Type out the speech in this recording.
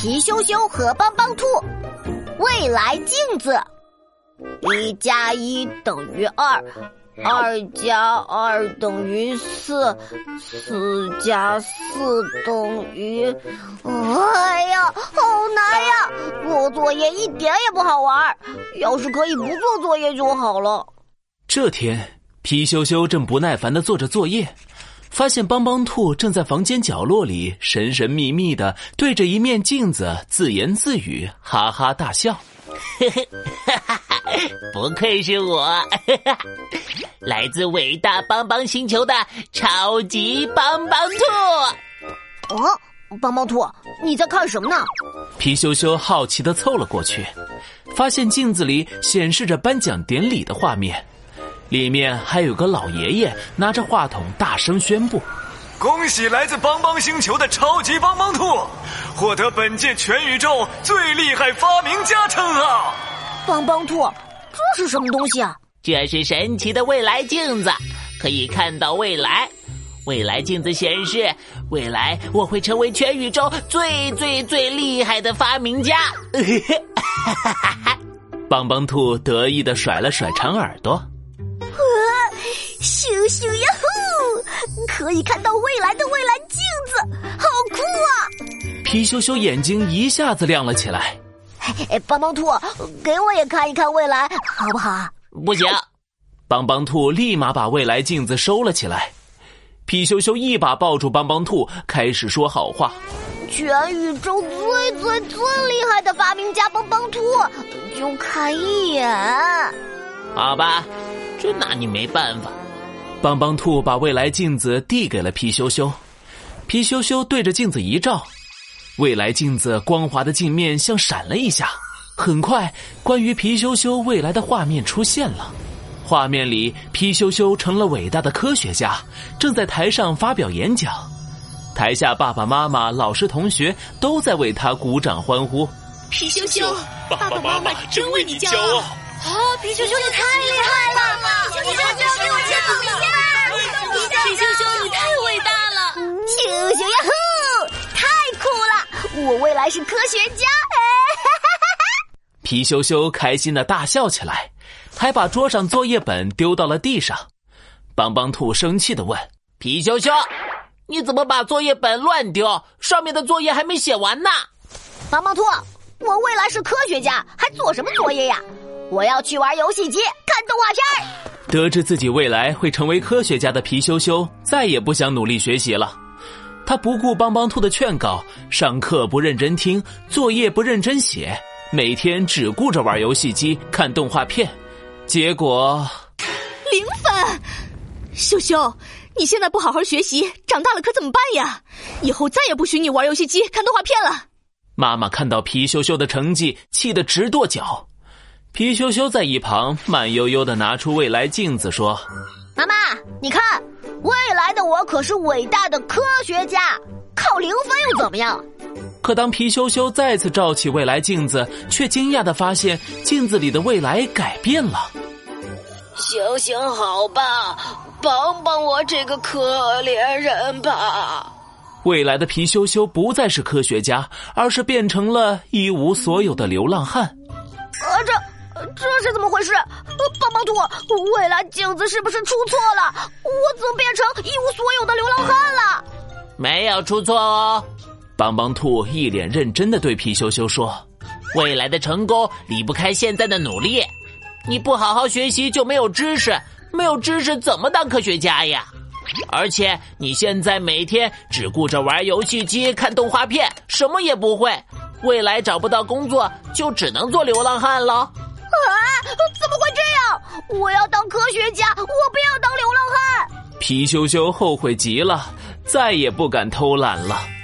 皮羞羞和帮帮兔，未来镜子，一加一等于二，二加二等于四，四加四等于……哎呀，好难呀！做作业一点也不好玩，要是可以不做作业就好了。这天，皮羞羞正不耐烦的做着作业。发现帮帮兔正在房间角落里神神秘秘的对着一面镜子自言自语，哈哈大笑。不愧是我，来自伟大帮帮星球的超级帮帮兔。哦，帮帮兔，你在看什么呢？皮羞羞好奇的凑了过去，发现镜子里显示着颁奖典礼的画面。里面还有个老爷爷拿着话筒大声宣布：“恭喜来自帮帮星球的超级邦邦兔，获得本届全宇宙最厉害发明家称号！”邦邦兔，这是什么东西啊？这是神奇的未来镜子，可以看到未来。未来镜子显示，未来我会成为全宇宙最最最厉害的发明家。邦邦兔得意的甩了甩长耳朵。咻咻呀呼！可以看到未来的未来镜子，好酷啊！皮羞羞眼睛一下子亮了起来。哎，帮帮兔，给我也看一看未来，好不好？不行！帮帮兔立马把未来镜子收了起来。皮羞羞一把抱住帮帮兔，开始说好话：全宇宙最最最厉害的发明家帮帮兔，就看一眼。好吧，这拿你没办法。帮帮兔把未来镜子递给了皮羞羞，皮羞羞对着镜子一照，未来镜子光滑的镜面像闪了一下，很快，关于皮羞羞未来的画面出现了。画面里，皮羞羞成了伟大的科学家，正在台上发表演讲，台下爸爸妈妈、老师、同学都在为他鼓掌欢呼。皮羞羞，爸爸妈妈真为你骄傲！啊，皮羞羞，你太厉害了！皮羞羞，给我签名未来是科学家！皮羞羞开心的大笑起来，还把桌上作业本丢到了地上。帮帮兔生气的问：“皮羞羞，你怎么把作业本乱丢？上面的作业还没写完呢！”帮帮兔，我未来是科学家，还做什么作业呀？我要去玩游戏机，看动画片得知自己未来会成为科学家的皮羞羞，再也不想努力学习了。他不顾帮帮兔的劝告，上课不认真听，作业不认真写，每天只顾着玩游戏机、看动画片，结果零分。秀秀，你现在不好好学习，长大了可怎么办呀？以后再也不许你玩游戏机、看动画片了。妈妈看到皮羞羞的成绩，气得直跺脚。皮羞羞在一旁慢悠悠的拿出未来镜子说：“妈妈，你看，未来的我可是伟大的科学家，考零分又怎么样？”可当皮羞羞再次照起未来镜子，却惊讶的发现镜子里的未来改变了。行行好吧，帮帮我这个可怜人吧！未来的皮羞羞不再是科学家，而是变成了一无所有的流浪汉。啊，这。这是怎么回事？帮帮兔，未来镜子是不是出错了？我怎么变成一无所有的流浪汉了？没有出错哦。帮帮兔一脸认真的对皮羞羞说：“未来的成功离不开现在的努力。你不好好学习就没有知识，没有知识怎么当科学家呀？而且你现在每天只顾着玩游戏机、看动画片，什么也不会。未来找不到工作，就只能做流浪汉了。”啊！怎么会这样？我要当科学家，我不要当流浪汉。皮羞羞后悔极了，再也不敢偷懒了。